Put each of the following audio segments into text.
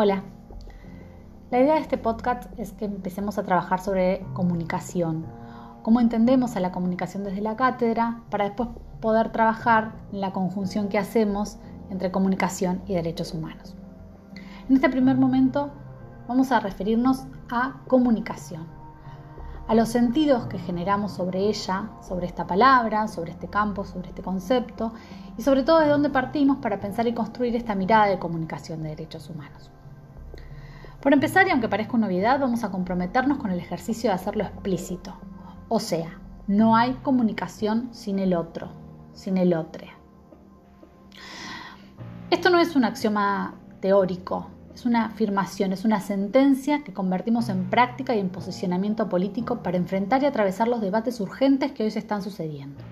Hola. La idea de este podcast es que empecemos a trabajar sobre comunicación, cómo entendemos a la comunicación desde la cátedra para después poder trabajar en la conjunción que hacemos entre comunicación y derechos humanos. En este primer momento vamos a referirnos a comunicación, a los sentidos que generamos sobre ella, sobre esta palabra, sobre este campo, sobre este concepto y sobre todo de dónde partimos para pensar y construir esta mirada de comunicación de derechos humanos. Por empezar, y aunque parezca una novedad, vamos a comprometernos con el ejercicio de hacerlo explícito. O sea, no hay comunicación sin el otro, sin el otro. Esto no es un axioma teórico, es una afirmación, es una sentencia que convertimos en práctica y en posicionamiento político para enfrentar y atravesar los debates urgentes que hoy se están sucediendo.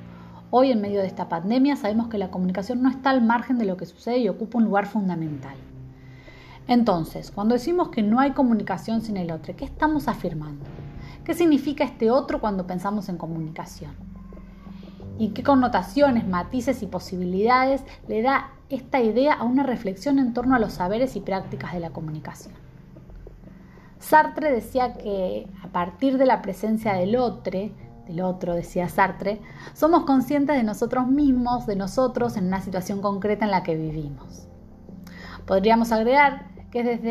Hoy, en medio de esta pandemia, sabemos que la comunicación no está al margen de lo que sucede y ocupa un lugar fundamental. Entonces, cuando decimos que no hay comunicación sin el otro, ¿qué estamos afirmando? ¿Qué significa este otro cuando pensamos en comunicación? ¿Y qué connotaciones, matices y posibilidades le da esta idea a una reflexión en torno a los saberes y prácticas de la comunicación? Sartre decía que a partir de la presencia del otro, del otro, decía Sartre, somos conscientes de nosotros mismos, de nosotros en una situación concreta en la que vivimos. Podríamos agregar que es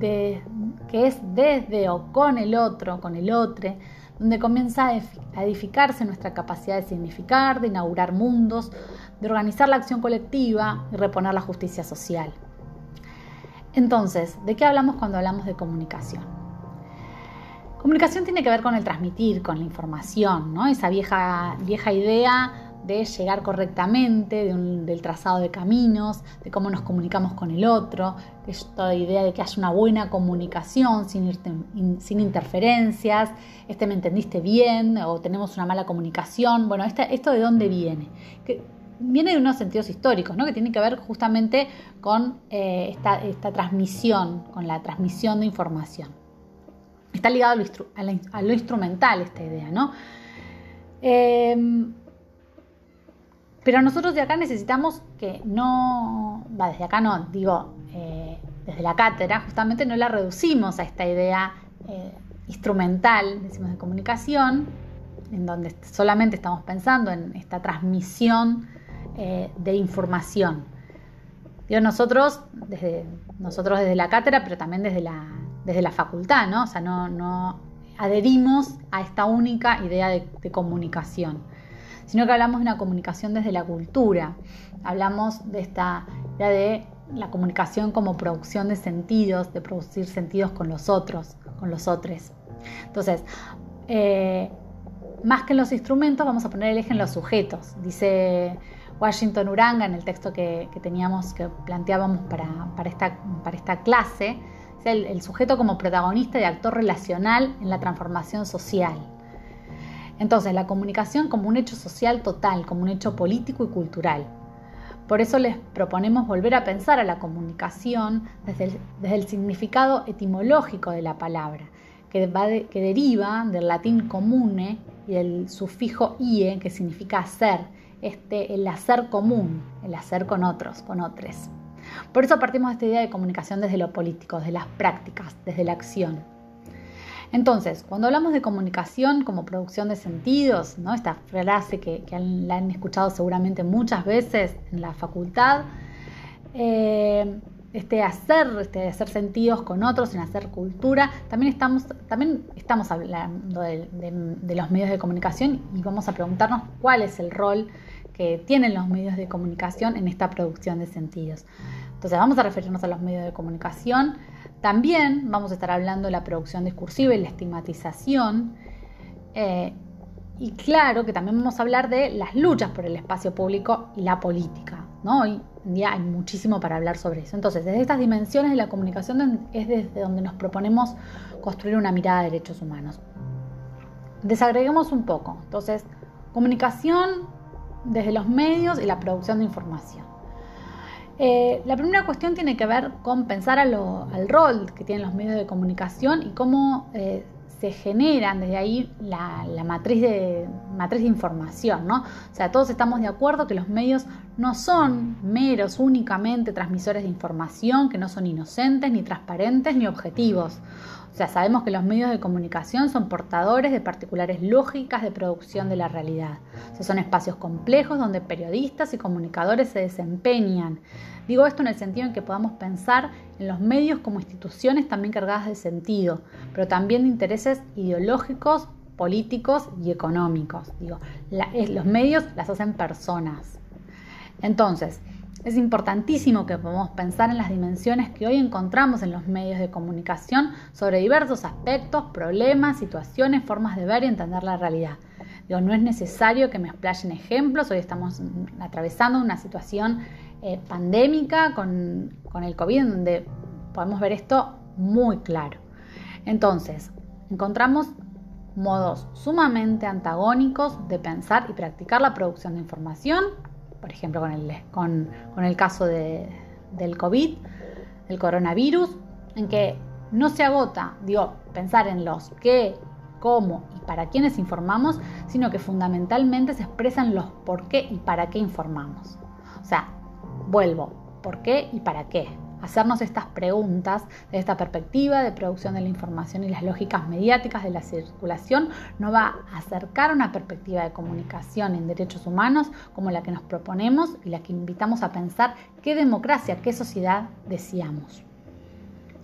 desde, que es desde o con el otro, con el otro, donde comienza a edificarse nuestra capacidad de significar, de inaugurar mundos, de organizar la acción colectiva y reponer la justicia social. Entonces, ¿de qué hablamos cuando hablamos de comunicación? Comunicación tiene que ver con el transmitir, con la información, ¿no? Esa vieja, vieja idea de llegar correctamente, del trazado de caminos, de cómo nos comunicamos con el otro, esta idea de que haya una buena comunicación sin, sin interferencias, este me entendiste bien o tenemos una mala comunicación. Bueno, ¿esto de dónde viene? Viene de unos sentidos históricos, ¿no? que tiene que ver justamente con eh, esta, transmisión, con la transmisión de información. Está ligado a lo, instrumental esta idea, ¿no? Eh, pero nosotros de acá necesitamos que no, va, desde acá no, digo, eh, desde la cátedra, justamente no la reducimos a esta idea eh, instrumental, decimos, de comunicación, en donde solamente estamos pensando en esta transmisión eh, de información. Digo, nosotros desde, nosotros desde la cátedra, pero también desde la, desde la facultad, ¿no? O sea, no, no adherimos a esta única idea de comunicación sino que hablamos de una comunicación desde la cultura. Hablamos de esta de la comunicación como producción de sentidos, de producir sentidos con los otros, con los otros. Entonces, eh, más que en los instrumentos, vamos a poner el eje en los sujetos. Dice Washington Uranga en el texto que, teníamos, que planteábamos para, esta, para esta clase, el sujeto como protagonista y actor relacional en la transformación social. Entonces, la comunicación como un hecho social total, como un hecho político y cultural. Por eso les proponemos volver a pensar a la comunicación desde el, significado etimológico de la palabra, que, deriva del latín comune y del sufijo ie, que significa hacer, este, el hacer común, el hacer con otros, con otros. Por eso partimos de esta idea de comunicación desde lo político, desde las prácticas, desde la acción. Entonces, cuando hablamos de comunicación como producción de sentidos, esta frase que, la han escuchado seguramente muchas veces en la facultad, eh, este hacer, este hacer sentidos con otros, en hacer cultura, también estamos, también estamos hablando de, los medios de comunicación y vamos a preguntarnos cuál es el rol que tienen los medios de comunicación en esta producción de sentidos. Entonces vamos a referirnos a los medios de comunicación también vamos a estar hablando de la producción discursiva y la estigmatización. Eh, y claro que también vamos a hablar de las luchas por el espacio público y la política. ¿no? Hoy en día hay muchísimo para hablar sobre eso. Entonces, desde estas dimensiones de la comunicación es desde donde nos proponemos construir una mirada de derechos humanos. Desagreguemos un poco. Entonces, comunicación desde los medios y la producción de información. Eh, la primera cuestión tiene que ver con pensar al rol que tienen los medios de comunicación y cómo eh, se generan desde ahí la, matriz, de, matriz de información, ¿no? O sea, todos estamos de acuerdo que los medios no son meros únicamente transmisores de información, que no son inocentes, ni transparentes, ni objetivos. O sea, sabemos que los medios de comunicación son portadores de particulares lógicas de producción de la realidad. O son espacios complejos donde periodistas y comunicadores se desempeñan. Digo esto en el sentido en que podamos pensar en los medios como instituciones también cargadas de sentido, pero también de intereses ideológicos, políticos y económicos. Digo, los medios las hacen personas. Entonces, es importantísimo que podamos pensar en las dimensiones que hoy encontramos en los medios de comunicación sobre diversos aspectos, problemas, situaciones, formas de ver y entender la realidad. Digo, no es necesario que me explayen ejemplos, hoy estamos atravesando una situación eh, pandémica con, con el COVID en donde podemos ver esto muy claro. Entonces, encontramos modos sumamente antagónicos de pensar y practicar la producción de información por ejemplo con el, con, el caso del COVID, el coronavirus, en que no se agota, digo, pensar en los qué, cómo y para quiénes informamos, sino que fundamentalmente se expresan los por qué y para qué informamos. O sea, vuelvo, ¿por qué y para qué? Hacernos estas preguntas de esta perspectiva de producción de la información y las lógicas mediáticas de la circulación no va a acercar una perspectiva de comunicación en derechos humanos como la que nos proponemos y la que invitamos a pensar qué democracia, qué sociedad deseamos.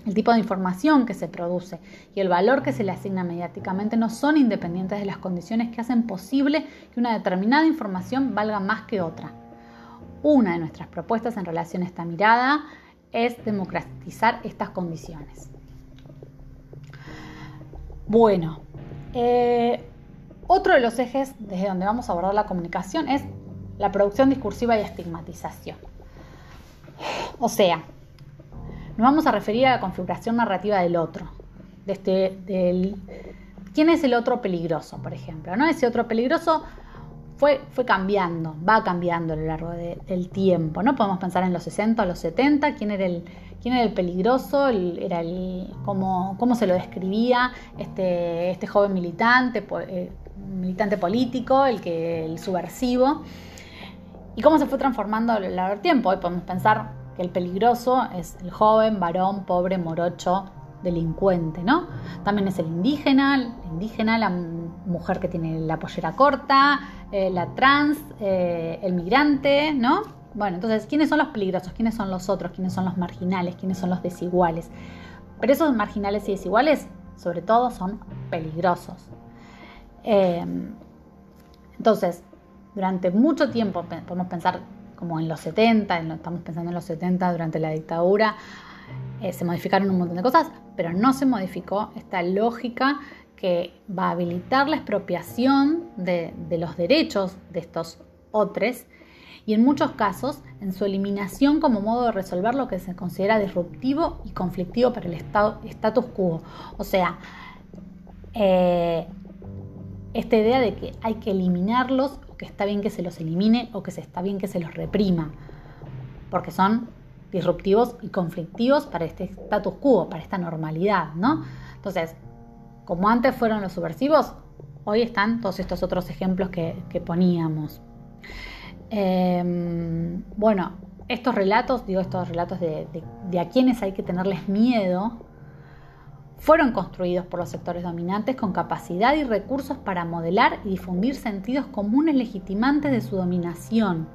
El tipo de información que se produce y el valor que se le asigna mediáticamente no son independientes de las condiciones que hacen posible que una determinada información valga más que otra. Una de nuestras propuestas en relación a esta mirada es democratizar estas condiciones. Bueno, eh, otro de los ejes desde donde vamos a abordar la comunicación es la producción discursiva y estigmatización. O sea, nos vamos a referir a la configuración narrativa del otro, este, del, quién es el otro peligroso, por ejemplo. ¿no? Ese otro peligroso fue, cambiando, va cambiando a lo largo del tiempo, ¿no? Podemos pensar en los 60 o los 70, quién era el, quién era el peligroso, era el, cómo, cómo, se lo describía este, este joven militante, eh, militante político, el, que, el subversivo, y cómo se fue transformando a lo largo del tiempo. Hoy podemos pensar que el peligroso es el joven, varón, pobre, morocho, delincuente, ¿no? También es el indígena, el indígena, la mujer que tiene la pollera corta, eh, la trans, eh, el migrante, ¿no? Bueno, entonces, ¿quiénes son los peligrosos? ¿Quiénes son los otros? ¿Quiénes son los marginales? ¿Quiénes son los desiguales? Pero esos marginales y desiguales, sobre todo, son peligrosos. Eh, entonces, durante mucho tiempo, podemos pensar como en los 70, estamos pensando en los 70 durante la dictadura, se modificaron un montón de cosas, pero no se modificó esta lógica que va a habilitar la expropiación de, los derechos de estos otros y en muchos casos en su eliminación como modo de resolver lo que se considera disruptivo y conflictivo para el estado, status quo. O sea, eh, esta idea de que hay que eliminarlos o que está bien que se los elimine o que se está bien que se los reprima, porque son disruptivos y conflictivos para este status quo, para esta normalidad, ¿no? Entonces, como antes fueron los subversivos, hoy están todos estos otros ejemplos que, poníamos. Em, bueno, estos relatos, digo estos relatos de, de, a quienes hay que tenerles miedo, fueron construidos por los sectores dominantes con capacidad y recursos para modelar y difundir sentidos comunes legitimantes de su dominación,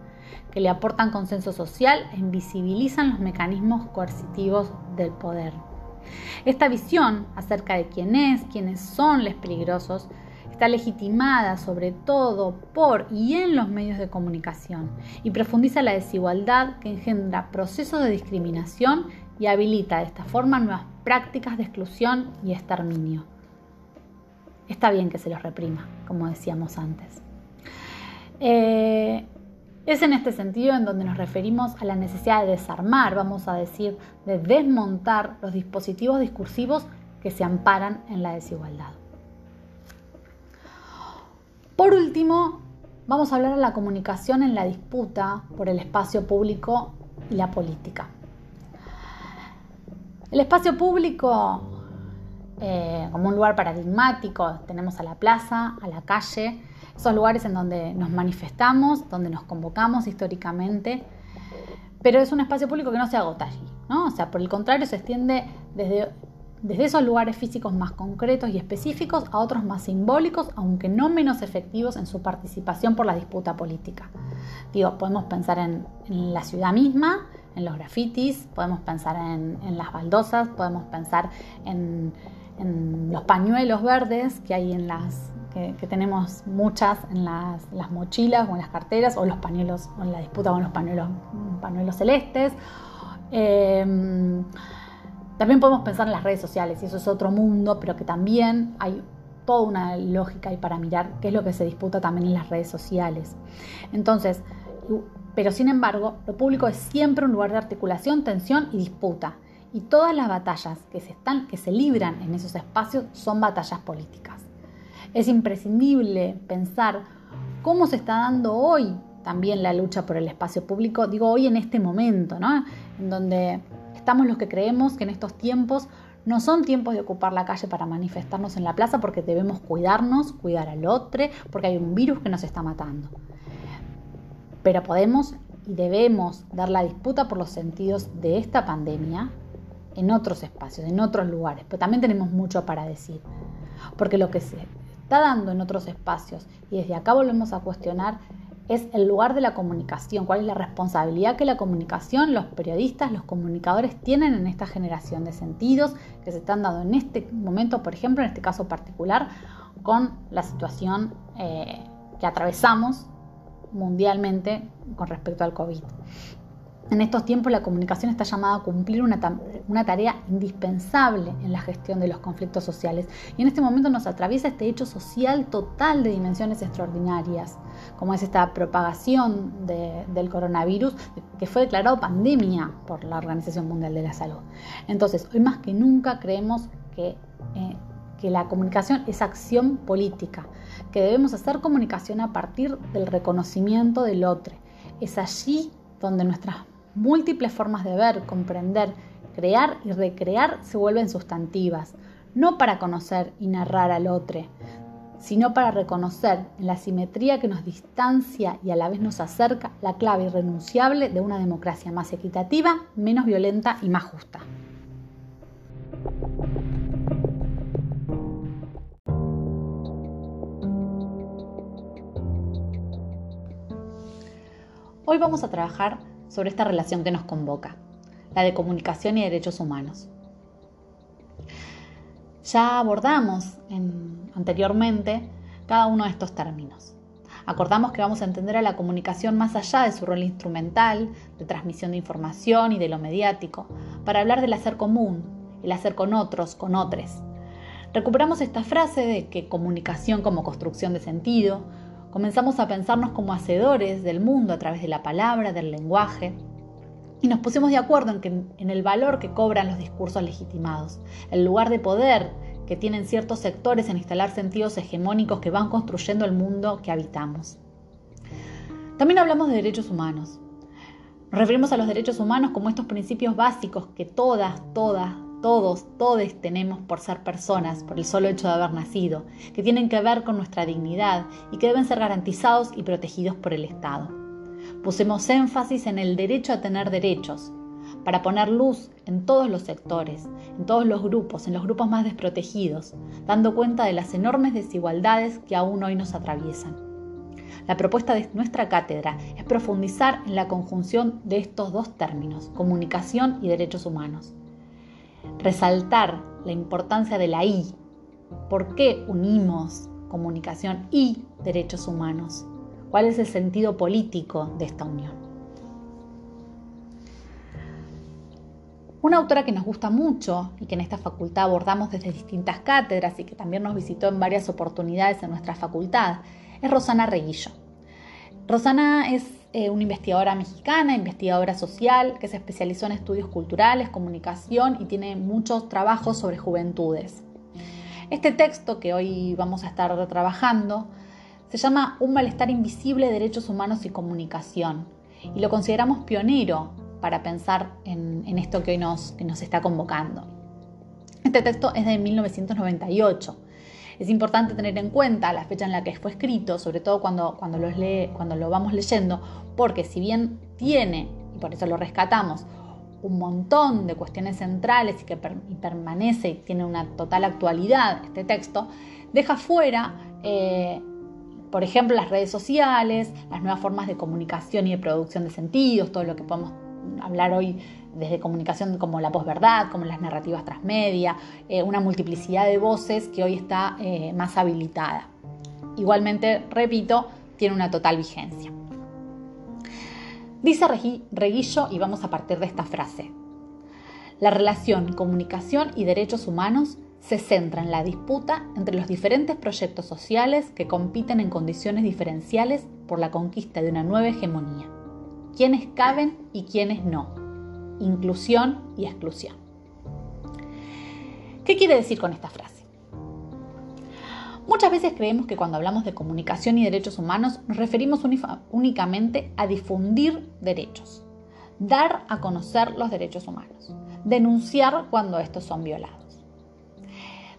que le aportan consenso social e invisibilizan los mecanismos coercitivos del poder. Esta visión acerca de quién es, quiénes son los peligrosos, está legitimada sobre todo por y en los medios de comunicación y profundiza la desigualdad que engendra procesos de discriminación y habilita de esta forma nuevas prácticas de exclusión y exterminio. Está bien que se los reprima, como decíamos antes. Eh, es en este sentido en donde nos referimos a la necesidad de desarmar, vamos a decir, de desmontar los dispositivos discursivos que se amparan en la desigualdad. Por último, vamos a hablar de la comunicación en la disputa por el espacio público y la política. El espacio público eh, como un lugar paradigmático. Tenemos a la plaza, a la calle, esos lugares en donde nos manifestamos, donde nos convocamos históricamente, pero es un espacio público que no se agota allí, ¿no? O sea, por el contrario, se extiende desde, desde esos lugares físicos más concretos y específicos a otros más simbólicos, aunque no menos efectivos en su participación por la disputa política. Digo, podemos pensar en, la ciudad misma, en los grafitis, podemos pensar en las baldosas, podemos pensar en en los pañuelos verdes que hay en las que, tenemos muchas en las, mochilas o en las carteras o los pañuelos o en la disputa con los pañuelos, pañuelos celestes. Em, también podemos pensar en las redes sociales y eso es otro mundo, pero que también hay toda una lógica ahí para mirar qué es lo que se disputa también en las redes sociales. Entonces, pero sin embargo, lo público es siempre un lugar de articulación, tensión y disputa y todas las batallas que se, están, que se libran en esos espacios son batallas políticas. Es imprescindible pensar cómo se está dando hoy también la lucha por el espacio público, digo hoy en este momento, ¿no? En donde estamos los que creemos que en estos tiempos no son tiempos de ocupar la calle para manifestarnos en la plaza porque debemos cuidarnos, cuidar al otro, porque hay un virus que nos está matando. Pero podemos y debemos dar la disputa por los sentidos de esta pandemia en otros espacios, en otros lugares, pero también tenemos mucho para decir, porque lo que se está dando en otros espacios y desde acá volvemos a cuestionar es el lugar de la comunicación, cuál es la responsabilidad que la comunicación, los periodistas, los comunicadores tienen en esta generación de sentidos que se están dando en este momento, por ejemplo, en este caso particular, con la situación eh, que atravesamos mundialmente con respecto al COVID. En estos tiempos la comunicación está llamada a cumplir una, tarea indispensable en la gestión de los conflictos sociales y en este momento nos atraviesa este hecho social total de dimensiones extraordinarias, como es esta propagación del coronavirus que fue declarado pandemia por la Organización Mundial de la Salud. Entonces, hoy más que nunca creemos que, eh, que la comunicación es acción política, que debemos hacer comunicación a partir del reconocimiento del otro. Es allí donde nuestras múltiples formas de ver, comprender, crear y recrear se vuelven sustantivas, no para conocer y narrar al otro, sino para reconocer en la simetría que nos distancia y a la vez nos acerca la clave irrenunciable de una democracia más equitativa, menos violenta y más justa. Hoy vamos a trabajar sobre esta relación que nos convoca, la de comunicación y derechos humanos. Ya abordamos anteriormente cada uno de estos términos. Acordamos que vamos a entender a la comunicación más allá de su rol instrumental, de transmisión de información y de lo mediático, para hablar del hacer común, el hacer con otros, con otros. Recuperamos esta frase de que comunicación como construcción de sentido, Comenzamos a pensarnos como hacedores del mundo a través de la palabra, del lenguaje, y nos pusimos de acuerdo en, que, en el valor que cobran los discursos legitimados, el lugar de poder que tienen ciertos sectores en instalar sentidos hegemónicos que van construyendo el mundo que habitamos. También hablamos de derechos humanos. Nos referimos a los derechos humanos como estos principios básicos que todas, todas, todos, todos tenemos por ser personas, por el solo hecho de haber nacido, que tienen que ver con nuestra dignidad y que deben ser garantizados y protegidos por el Estado. Pusemos énfasis en el derecho a tener derechos, para poner luz en todos los sectores, en todos los grupos, en los grupos más desprotegidos, dando cuenta de las enormes desigualdades que aún hoy nos atraviesan. La propuesta de nuestra cátedra es profundizar en la conjunción de estos dos términos, comunicación y derechos humanos resaltar la importancia de la I. ¿Por qué unimos comunicación y derechos humanos? ¿Cuál es el sentido político de esta unión? Una autora que nos gusta mucho y que en esta facultad abordamos desde distintas cátedras y que también nos visitó en varias oportunidades en nuestra facultad es Rosana Reguillo. Rosana es eh, una investigadora mexicana, investigadora social, que se especializó en estudios culturales, comunicación y tiene muchos trabajos sobre juventudes. Este texto que hoy vamos a estar trabajando se llama Un malestar invisible, derechos humanos y comunicación y lo consideramos pionero para pensar en, esto que hoy nos, que nos está convocando. Este texto es de 1998. Es importante tener en cuenta la fecha en la que fue escrito, sobre todo cuando, cuando, lee, cuando lo vamos leyendo, porque si bien tiene, y por eso lo rescatamos, un montón de cuestiones centrales y que permanece y tiene una total actualidad este texto, deja fuera, eh, por ejemplo, las redes sociales, las nuevas formas de comunicación y de producción de sentidos, todo lo que podemos hablar hoy desde comunicación como la posverdad, como las narrativas transmedia, eh, una multiplicidad de voces que hoy está eh, más habilitada. Igualmente, repito, tiene una total vigencia. Dice Reguillo, y vamos a partir de esta frase, la relación comunicación y derechos humanos se centra en la disputa entre los diferentes proyectos sociales que compiten en condiciones diferenciales por la conquista de una nueva hegemonía. Quiénes caben y quiénes no. Inclusión y exclusión. ¿Qué quiere decir con esta frase? Muchas veces creemos que cuando hablamos de comunicación y derechos humanos nos referimos únicamente a difundir derechos, dar a conocer los derechos humanos, denunciar cuando estos son violados.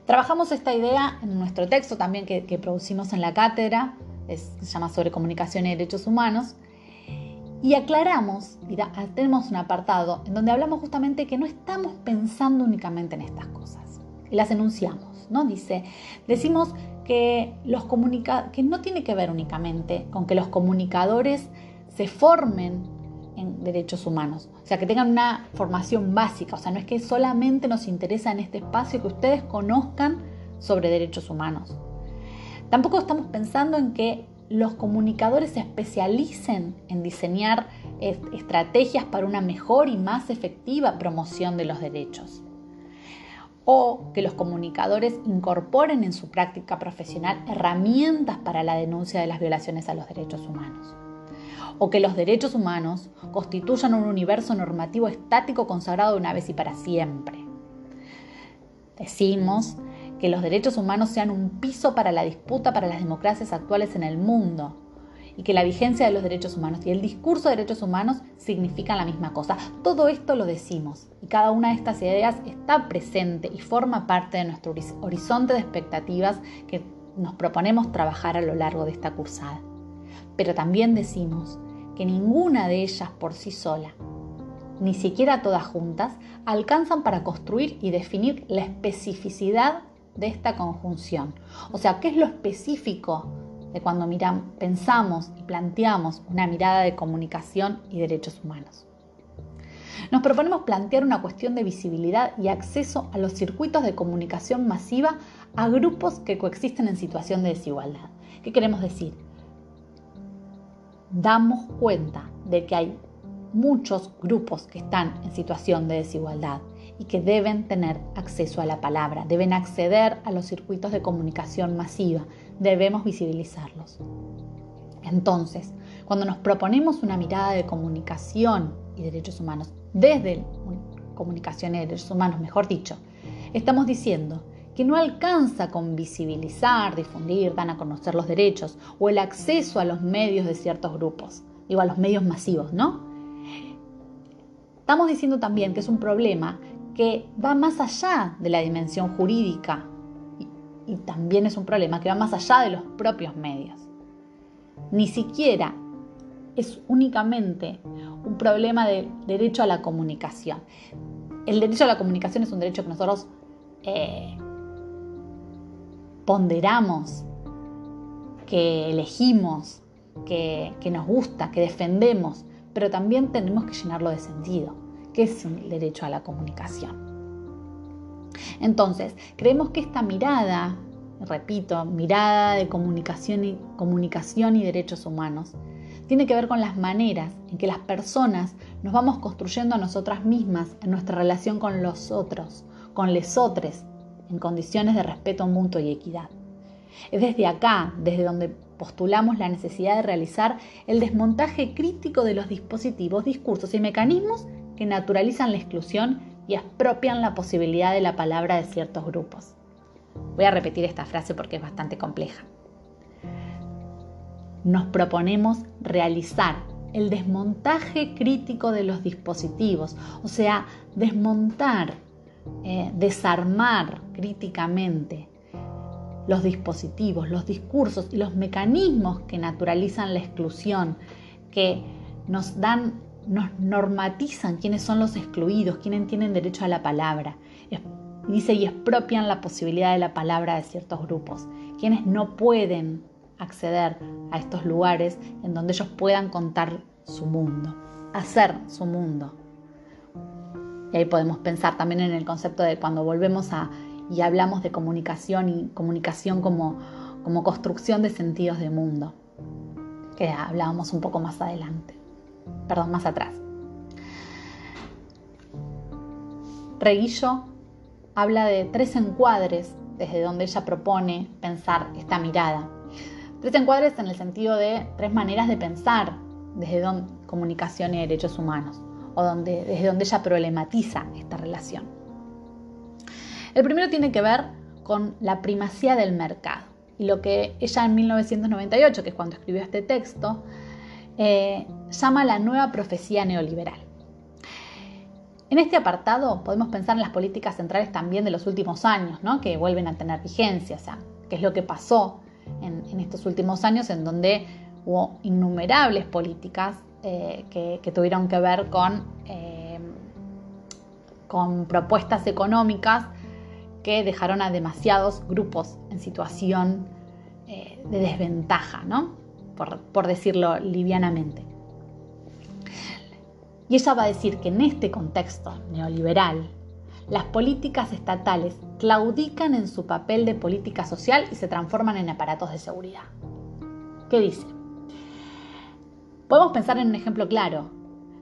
Trabajamos esta idea en nuestro texto también que, producimos en la cátedra, se llama sobre comunicación y derechos humanos, y aclaramos, y tenemos un apartado en donde hablamos justamente que no estamos pensando únicamente en estas cosas, y las enunciamos, ¿no? Dice, decimos que, los que no tiene que ver únicamente con que los comunicadores se formen en derechos humanos, o sea, que tengan una formación básica, o sea, no es que solamente nos interesa en este espacio que ustedes conozcan sobre derechos humanos. Tampoco estamos pensando en que los comunicadores se especialicen en diseñar estrategias para una mejor y más efectiva promoción de los derechos o que los comunicadores incorporen en su práctica profesional herramientas para la denuncia de las violaciones a los derechos humanos, o que los derechos humanos constituyan un universo normativo estático consagrado una vez y para siempre. Decimos que los derechos humanos sean un piso para la disputa para las democracias actuales en el mundo, y que la vigencia de los derechos humanos y el discurso de derechos humanos significan la misma cosa. Todo esto lo decimos y cada una de estas ideas está presente y forma parte de nuestro horizonte de expectativas que nos proponemos trabajar a lo largo de esta cursada. Pero también decimos que ninguna de ellas por sí sola, ni siquiera todas juntas, alcanzan para construir y definir la especificidad de esta conjunción. O sea, ¿qué es lo específico de cuando pensamos y planteamos una mirada de comunicación y derechos humanos. Nos proponemos plantear una cuestión de visibilidad y acceso a los circuitos de comunicación masiva a grupos que coexisten en situación de desigualdad. ¿Qué queremos decir? Damos cuenta de que hay muchos grupos que están en situación de desigualdad y que deben tener acceso a la palabra, deben acceder a los circuitos de comunicación masiva, debemos visibilizarlos. Entonces, cuando nos proponemos una mirada de comunicación y derechos humanos, desde comunicación y derechos humanos, mejor dicho, estamos diciendo que no alcanza con visibilizar, difundir, dar a conocer los derechos o el acceso a los medios de ciertos grupos, digo a los medios masivos, ¿no? Estamos diciendo también que es un problema que va más allá de la dimensión jurídica y, también es un problema que va más allá de los propios medios. Ni siquiera es únicamente un problema de derecho a la comunicación. El derecho a la comunicación es un derecho que nosotros eh, ponderamos, que elegimos, que, que, nos gusta, que defendemos, pero también tenemos que llenarlo de sentido que es el derecho a la comunicación. Entonces, creemos que esta mirada, repito, mirada de comunicación y, derechos humanos, tiene que ver con las maneras en que las personas nos vamos construyendo a nosotras mismas en nuestra relación con los otros, con lesotres, en condiciones de respeto mutuo y equidad. Es desde acá, desde donde postulamos la necesidad de realizar el desmontaje crítico de los dispositivos, discursos y mecanismos que naturalizan la exclusión y expropian la posibilidad de la palabra de ciertos grupos. Voy a repetir esta frase porque es bastante compleja. Nos proponemos realizar el desmontaje crítico de los dispositivos, o sea, desmontar eh, desarmar críticamente los dispositivos, los discursos y los mecanismos que naturalizan la exclusión, que nos dan, nos normatizan quiénes son los excluidos, quiénes tienen derecho a la palabra. Dice y expropian la posibilidad de la palabra de ciertos grupos, quienes no pueden acceder a estos lugares en donde ellos puedan contar su mundo, hacer su mundo. Y ahí podemos pensar también en el concepto de cuando volvemos a y hablamos de comunicación y comunicación como, como construcción de sentidos de mundo, que hablábamos un poco más adelante, perdón, más atrás. Reguillo habla de tres encuadres desde donde ella propone pensar esta mirada. Tres encuadres en el sentido de tres maneras de pensar desde donde comunicación y derechos humanos, o desde donde ella problematiza esta relación. El primero tiene que ver con la primacía del mercado y lo que ella en 1998, que es cuando escribió este texto, eh, llama la nueva profecía neoliberal. En este apartado podemos pensar en las políticas centrales también de los últimos años, ¿no? que vuelven a tener vigencia, o sea, qué es lo que pasó en, estos últimos años en donde hubo innumerables políticas eh, que, tuvieron que ver con, eh, con propuestas económicas que dejaron a demasiados grupos en situación de desventaja, ¿no? Por decirlo livianamente. Y ella va a decir que en este contexto neoliberal, las políticas estatales claudican en su papel de política social y se transforman en aparatos de seguridad. ¿Qué dice? Podemos pensar en un ejemplo claro,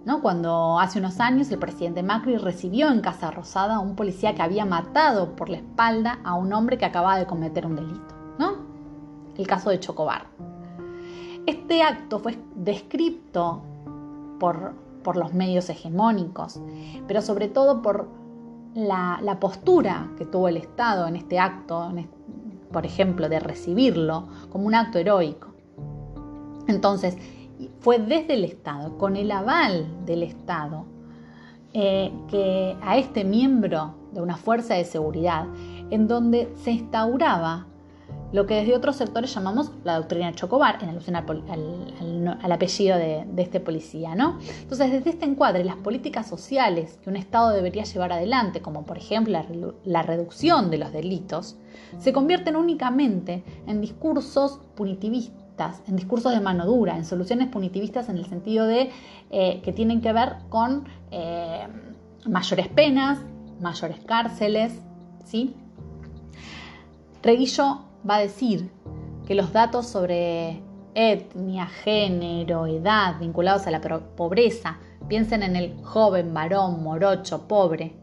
¿no? Cuando hace unos años el presidente Macri recibió en Casa Rosada a un policía que había matado por la espalda a un hombre que acababa de cometer un delito, ¿no? El caso de Chocobar. Este acto fue descrito por por los medios hegemónicos, pero sobre todo por la, postura que tuvo el Estado en este acto, por ejemplo, de recibirlo como un acto heroico. Entonces, fue desde el Estado, con el aval del Estado, eh, que a este miembro de una fuerza de seguridad, en donde se instauraba lo que desde otros sectores llamamos la doctrina Chocobar, en alusión al, apellido de, este policía. ¿no? Entonces, desde este encuadre, las políticas sociales que un Estado debería llevar adelante, como por ejemplo la, reducción de los delitos, se convierten únicamente en discursos punitivistas, en discursos de mano dura, en soluciones punitivistas en el sentido de eh, que tienen que ver con eh, mayores penas, mayores cárceles, ¿sí? Reguillo va a decir que los datos sobre etnia, género, edad vinculados a la pobreza, piensen en el joven, varón, morocho, pobre,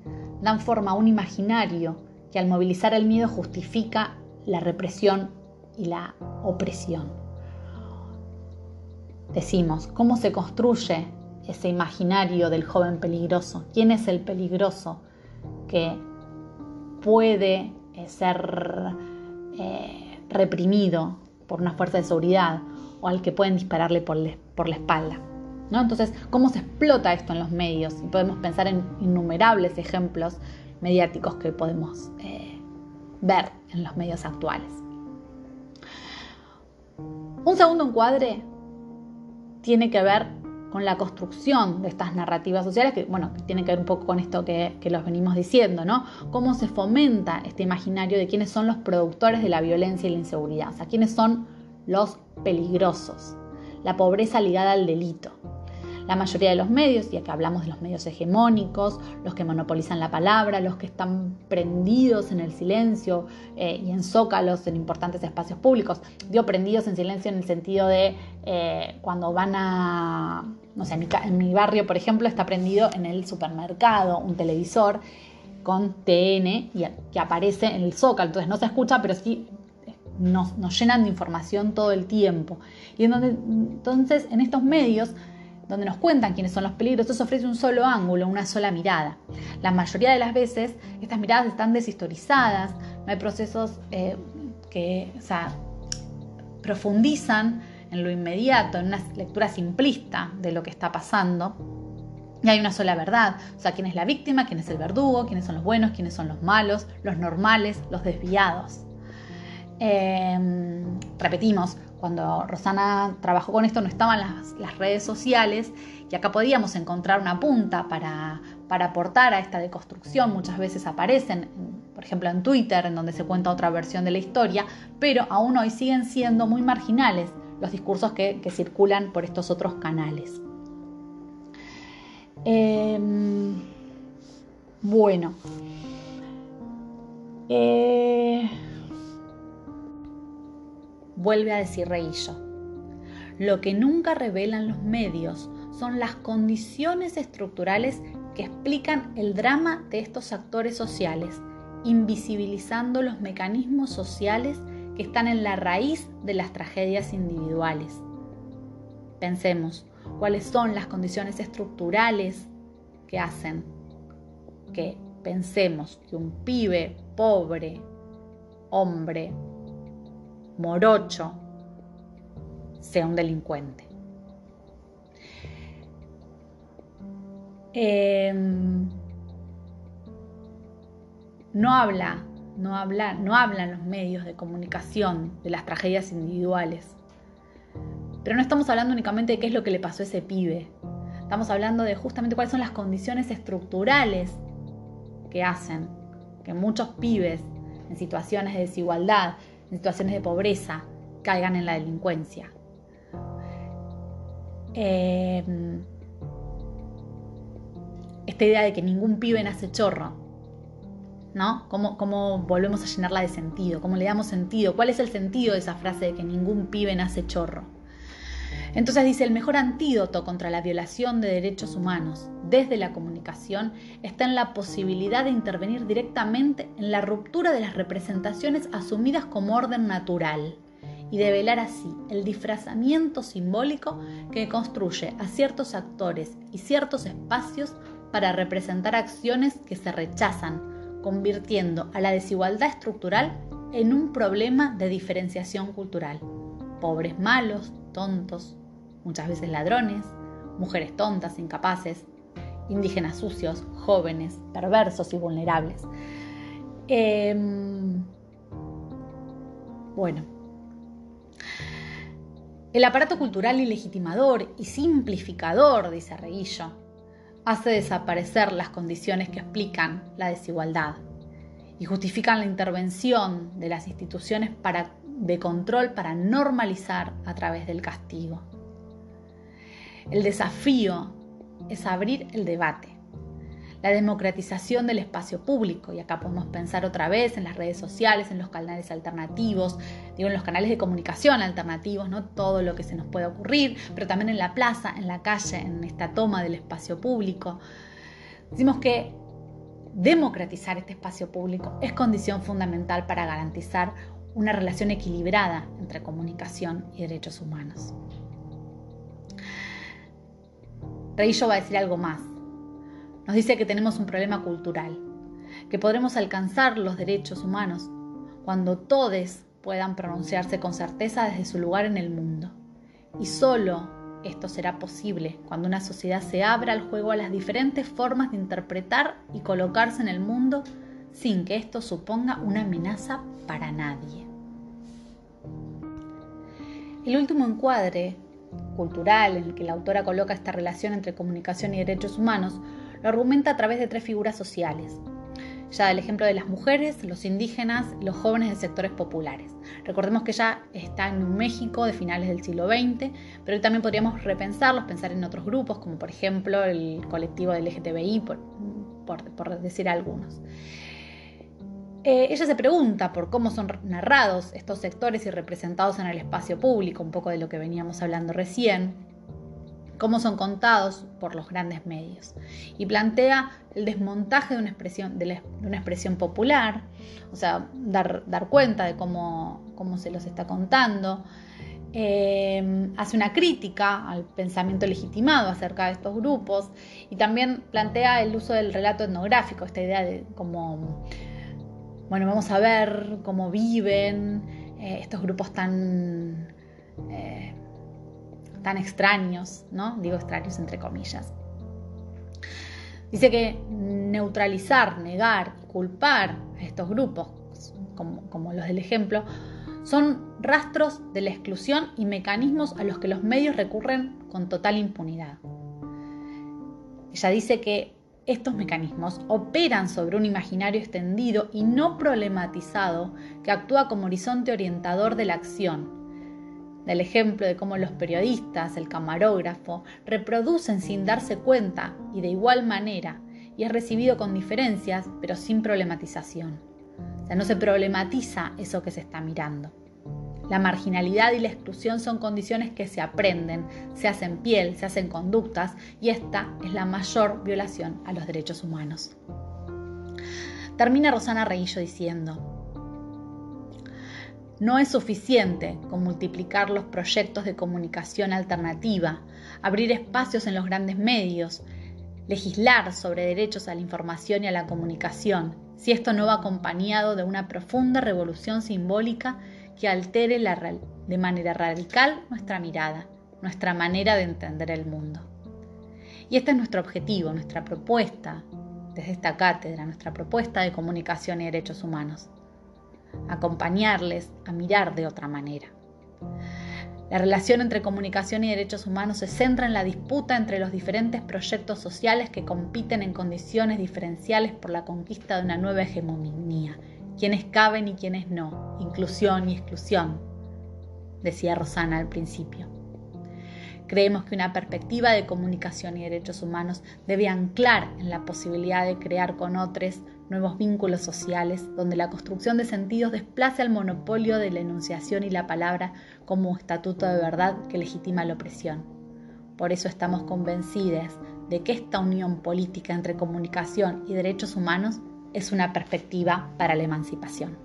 dan forma a un imaginario que al movilizar el miedo justifica la represión y la opresión. Decimos, ¿cómo se construye ese imaginario del joven peligroso? ¿Quién es el peligroso que puede ser eh, reprimido por una fuerza de seguridad o al que pueden dispararle por, la espalda. ¿no? Entonces, ¿cómo se explota esto en los medios? Y podemos pensar en innumerables ejemplos mediáticos que podemos eh, ver en los medios actuales. Un segundo encuadre tiene que ver con la construcción de estas narrativas sociales, que bueno, tiene que ver un poco con esto que, que los venimos diciendo, ¿no? Cómo se fomenta este imaginario de quiénes son los productores de la violencia y la inseguridad, o sea, quiénes son los peligrosos, la pobreza ligada al delito. La mayoría de los medios, ya que hablamos de los medios hegemónicos, los que monopolizan la palabra, los que están prendidos en el silencio eh, y en zócalos en importantes espacios públicos. Digo prendidos en silencio en el sentido de eh, cuando van a, no sé, en mi, barrio, por ejemplo, está prendido en el supermercado un televisor con TN y que aparece en el zócalo, entonces no se escucha, pero sí nos, nos llenan de información todo el tiempo. Y entonces en estos medios donde nos cuentan quiénes son los peligros, eso ofrece un solo ángulo, una sola mirada. La mayoría de las veces estas miradas están deshistorizadas, no hay procesos eh, que profundizan en lo inmediato, en una lectura simplista de lo que está pasando. Y hay una sola verdad, o sea, quién es la víctima, quién es el verdugo, quiénes son los buenos, quiénes son los malos, los normales, los desviados. Em, repetimos, cuando Rosana trabajó con esto no estaban las, redes sociales y acá podíamos encontrar una punta para, para aportar a esta deconstrucción. Muchas veces aparecen, por ejemplo, en Twitter, en donde se cuenta otra versión de la historia, pero aún hoy siguen siendo muy marginales los discursos que, circulan por estos otros canales. Em, bueno. Eh, vuelve a decir Reillo. Lo que nunca revelan los medios son las condiciones estructurales que explican el drama de estos actores sociales, invisibilizando los mecanismos sociales que están en la raíz de las tragedias individuales. Pensemos, ¿cuáles son las condiciones estructurales que hacen que pensemos que un pibe pobre, hombre, morocho, sea un delincuente? Em, no habla no, habla, no hablan los medios de comunicación de las tragedias individuales. Pero no estamos hablando únicamente de qué es lo que le pasó a ese pibe. Estamos hablando de justamente cuáles son las condiciones estructurales que hacen que muchos pibes en situaciones de desigualdad, en situaciones de pobreza, caigan en la delincuencia. Em, esta idea de que ningún pibe nace chorro ¿no? ¿Cómo, volvemos a llenarla de sentido? ¿Cómo le damos sentido? ¿Cuál es el sentido de esa frase de que ningún pibe nace chorro? Entonces dice, el mejor antídoto contra la violación de derechos humanos desde la comunicación está en la posibilidad de intervenir directamente en la ruptura de las representaciones asumidas como orden natural y de velar así el disfrazamiento simbólico que construye a ciertos actores y ciertos espacios para representar acciones que se rechazan convirtiendo a la desigualdad estructural en un problema de diferenciación cultural. Pobres malos, tontos, muchas veces ladrones, mujeres tontas, incapaces, indígenas sucios, jóvenes, perversos y vulnerables. Em, bueno, el aparato cultural ilegitimador y simplificador, dice Reguillo, hace desaparecer las condiciones que explican la desigualdad y justifican la intervención de las instituciones de control para normalizar a través del castigo. El desafío es abrir el debate la democratización del espacio público, y acá podemos pensar otra vez en las redes sociales, en los canales alternativos, digo, en los canales de comunicación alternativos, ¿no? todo lo que se nos puede ocurrir, pero también en la plaza, en la calle, en esta toma del espacio público. Decimos que democratizar este espacio público es condición fundamental para garantizar una relación equilibrada entre comunicación y derechos humanos. Reillo va a decir algo más nos dice que tenemos un problema cultural, que podremos alcanzar los derechos humanos cuando todos puedan pronunciarse con certeza desde su lugar en el mundo. Y solo esto será posible cuando una sociedad se abra al juego a las diferentes formas de interpretar y colocarse en el mundo sin que esto suponga una amenaza para nadie. El último encuadre cultural en el que la autora coloca esta relación entre comunicación y derechos humanos lo argumenta a través de tres figuras sociales. Ya el ejemplo de las mujeres, los indígenas los jóvenes de sectores populares. Recordemos que ya está en México de finales del siglo XX, pero también podríamos repensarlos, pensar en otros grupos, como por ejemplo el colectivo del LGTBI, por, decir algunos. Eh, ella se pregunta por cómo son narrados estos sectores y representados en el espacio público, un poco de lo que veníamos hablando recién, cómo son contados por los grandes medios. Y plantea el desmontaje de una expresión, de, una expresión popular, o sea, dar, dar cuenta de cómo, cómo, se los está contando. Eh, hace una crítica al pensamiento legitimado acerca de estos grupos y también plantea el uso del relato etnográfico, esta idea de cómo, bueno, vamos a ver cómo viven eh, estos grupos tan... Eh, tan extraños, ¿no? Digo extraños entre comillas. Dice que neutralizar, negar y culpar a estos grupos, como, como los del ejemplo, son rastros de la exclusión y mecanismos a los que los medios recurren con total impunidad. Ella dice que estos mecanismos operan sobre un imaginario extendido y no problematizado que actúa como horizonte orientador de la acción. Del ejemplo de cómo los periodistas, el camarógrafo, reproducen sin darse cuenta y de igual manera, y es recibido con diferencias, pero sin problematización. O sea, no se problematiza eso que se está mirando. La marginalidad y la exclusión son condiciones que se aprenden, se hacen piel, se hacen conductas y esta es la mayor violación a los derechos humanos. Termina Rosana Reillo diciendo, no es suficiente con multiplicar los proyectos de comunicación alternativa, abrir espacios en los grandes medios, legislar sobre derechos a la información y a la comunicación, si esto no va acompañado de una profunda revolución simbólica que altere de manera radical nuestra mirada, nuestra manera de entender el mundo. Y este es nuestro objetivo, nuestra propuesta desde esta cátedra, nuestra propuesta de comunicación y derechos humanos. Acompañarles a mirar de otra manera. La relación entre comunicación y derechos humanos se centra en la disputa entre los diferentes proyectos sociales que compiten en condiciones diferenciales por la conquista de una nueva hegemonía quienes caben y quienes no, inclusión y exclusión, decía Rosana al principio. Creemos que una perspectiva de comunicación y derechos humanos debe anclar en la posibilidad de crear con otros nuevos vínculos sociales, donde la construcción de sentidos desplace al monopolio de la enunciación y la palabra como estatuto de verdad que legitima la opresión. Por eso estamos convencidas de que esta unión política entre comunicación y derechos humanos es una perspectiva para la emancipación.